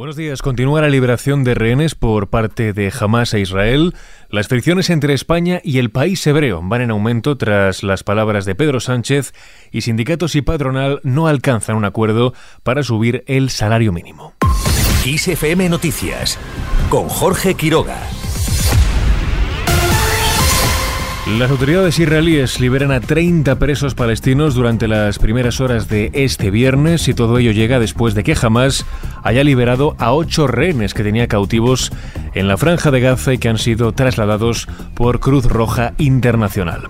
Buenos días. Continúa la liberación de rehenes por parte de Hamas e Israel. Las fricciones entre España y el país hebreo van en aumento tras las palabras de Pedro Sánchez y sindicatos y patronal no alcanzan un acuerdo para subir el salario mínimo. ISFM Noticias con Jorge Quiroga. Las autoridades israelíes liberan a 30 presos palestinos durante las primeras horas de este viernes y todo ello llega después de que Hamas haya liberado a ocho rehenes que tenía cautivos en la franja de Gaza y que han sido trasladados por Cruz Roja Internacional.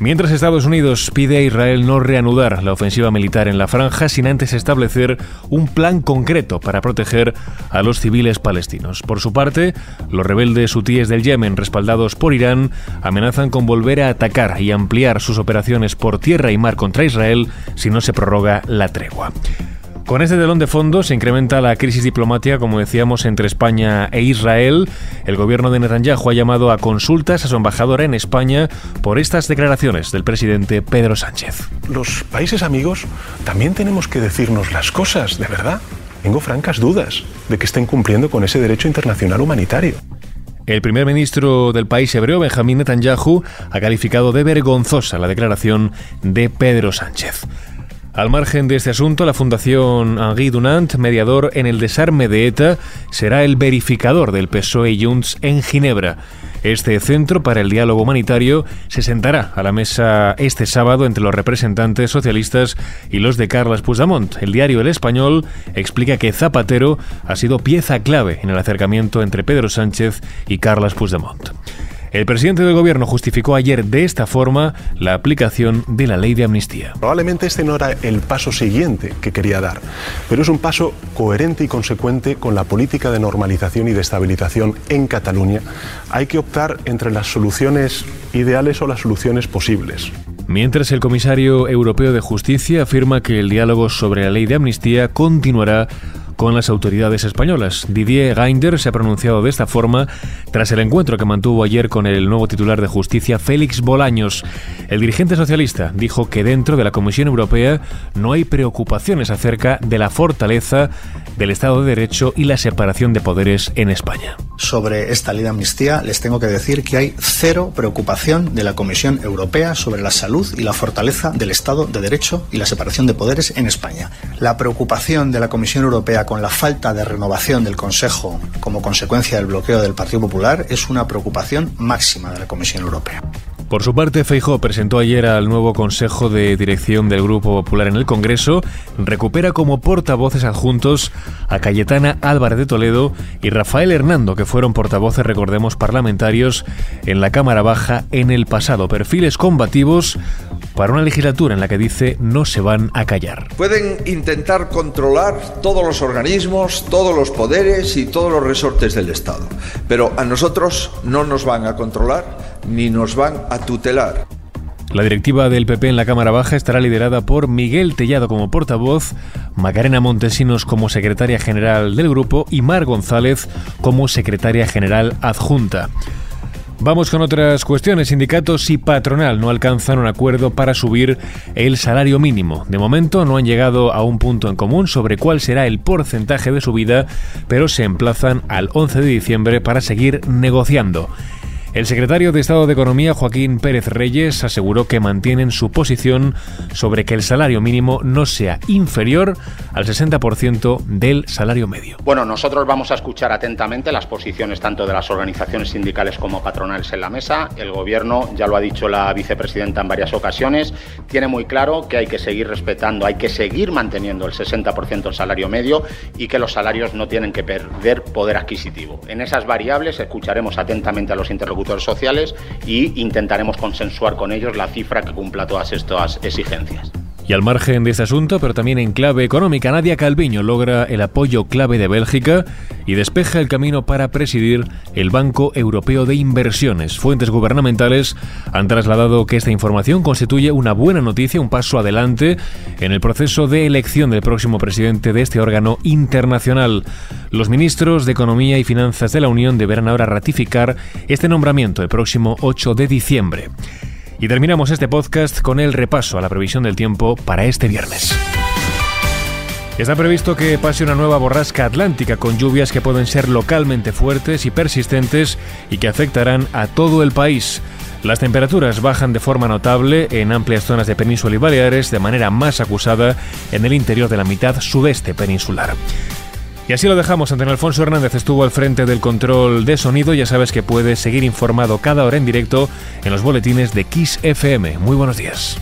Mientras Estados Unidos pide a Israel no reanudar la ofensiva militar en la franja sin antes establecer un plan concreto para proteger a los civiles palestinos. Por su parte, los rebeldes hutíes del Yemen, respaldados por Irán, amenazan con volver a atacar y ampliar sus operaciones por tierra y mar contra Israel si no se prorroga la tregua. Con este telón de fondo se incrementa la crisis diplomática, como decíamos, entre España e Israel. El gobierno de Netanyahu ha llamado a consultas a su embajadora en España por estas declaraciones del presidente Pedro Sánchez. Los países amigos también tenemos que decirnos las cosas, de verdad. Tengo francas dudas de que estén cumpliendo con ese derecho internacional humanitario. El primer ministro del país hebreo, Benjamín Netanyahu, ha calificado de vergonzosa la declaración de Pedro Sánchez. Al margen de este asunto, la Fundación Henri Dunant, mediador en el desarme de ETA, será el verificador del PSOE Junts en Ginebra. Este centro para el diálogo humanitario se sentará a la mesa este sábado entre los representantes socialistas y los de Carles Puigdemont. El diario El Español explica que Zapatero ha sido pieza clave en el acercamiento entre Pedro Sánchez y Carles Puigdemont. El presidente del gobierno justificó ayer de esta forma la aplicación de la ley de amnistía. Probablemente este no era el paso siguiente que quería dar, pero es un paso coherente y consecuente con la política de normalización y de estabilización en Cataluña. Hay que optar entre las soluciones ideales o las soluciones posibles. Mientras el comisario europeo de justicia afirma que el diálogo sobre la ley de amnistía continuará con las autoridades españolas. Didier Gainder se ha pronunciado de esta forma tras el encuentro que mantuvo ayer con el nuevo titular de justicia, Félix Bolaños. El dirigente socialista dijo que dentro de la Comisión Europea no hay preocupaciones acerca de la fortaleza del Estado de Derecho y la separación de poderes en España. Sobre esta ley de amnistía les tengo que decir que hay cero preocupación de la Comisión Europea sobre la salud y la fortaleza del Estado de Derecho y la separación de poderes en España. La preocupación de la Comisión Europea con la falta de renovación del Consejo como consecuencia del bloqueo del Partido Popular es una preocupación máxima de la Comisión Europea. Por su parte, Feijó presentó ayer al nuevo Consejo de Dirección del Grupo Popular en el Congreso, recupera como portavoces adjuntos a Cayetana Álvarez de Toledo y Rafael Hernando, que fueron portavoces, recordemos, parlamentarios en la Cámara Baja en el pasado. Perfiles combativos para una legislatura en la que dice no se van a callar. Pueden intentar controlar todos los organismos, todos los poderes y todos los resortes del Estado, pero a nosotros no nos van a controlar ni nos van a tutelar. La directiva del PP en la Cámara Baja estará liderada por Miguel Tellado como portavoz, Macarena Montesinos como secretaria general del grupo y Mar González como secretaria general adjunta. Vamos con otras cuestiones. Sindicatos y patronal no alcanzan un acuerdo para subir el salario mínimo. De momento no han llegado a un punto en común sobre cuál será el porcentaje de subida, pero se emplazan al 11 de diciembre para seguir negociando. El secretario de Estado de Economía, Joaquín Pérez Reyes, aseguró que mantienen su posición sobre que el salario mínimo no sea inferior al 60% del salario medio. Bueno, nosotros vamos a escuchar atentamente las posiciones tanto de las organizaciones sindicales como patronales en la mesa. El Gobierno, ya lo ha dicho la vicepresidenta en varias ocasiones, tiene muy claro que hay que seguir respetando, hay que seguir manteniendo el 60% del salario medio y que los salarios no tienen que perder poder adquisitivo. En esas variables escucharemos atentamente a los interlocutores sociales y intentaremos consensuar con ellos la cifra que cumpla todas estas exigencias. Y al margen de este asunto, pero también en clave económica, Nadia Calviño logra el apoyo clave de Bélgica y despeja el camino para presidir el Banco Europeo de Inversiones. Fuentes gubernamentales han trasladado que esta información constituye una buena noticia, un paso adelante en el proceso de elección del próximo presidente de este órgano internacional. Los ministros de Economía y Finanzas de la Unión deberán ahora ratificar este nombramiento el próximo 8 de diciembre. Y terminamos este podcast con el repaso a la previsión del tiempo para este viernes. Está previsto que pase una nueva borrasca atlántica con lluvias que pueden ser localmente fuertes y persistentes y que afectarán a todo el país. Las temperaturas bajan de forma notable en amplias zonas de península y Baleares, de manera más acusada en el interior de la mitad sudeste peninsular. Y así lo dejamos. Antonio Alfonso Hernández estuvo al frente del control de sonido. Ya sabes que puedes seguir informado cada hora en directo en los boletines de Kiss FM. Muy buenos días.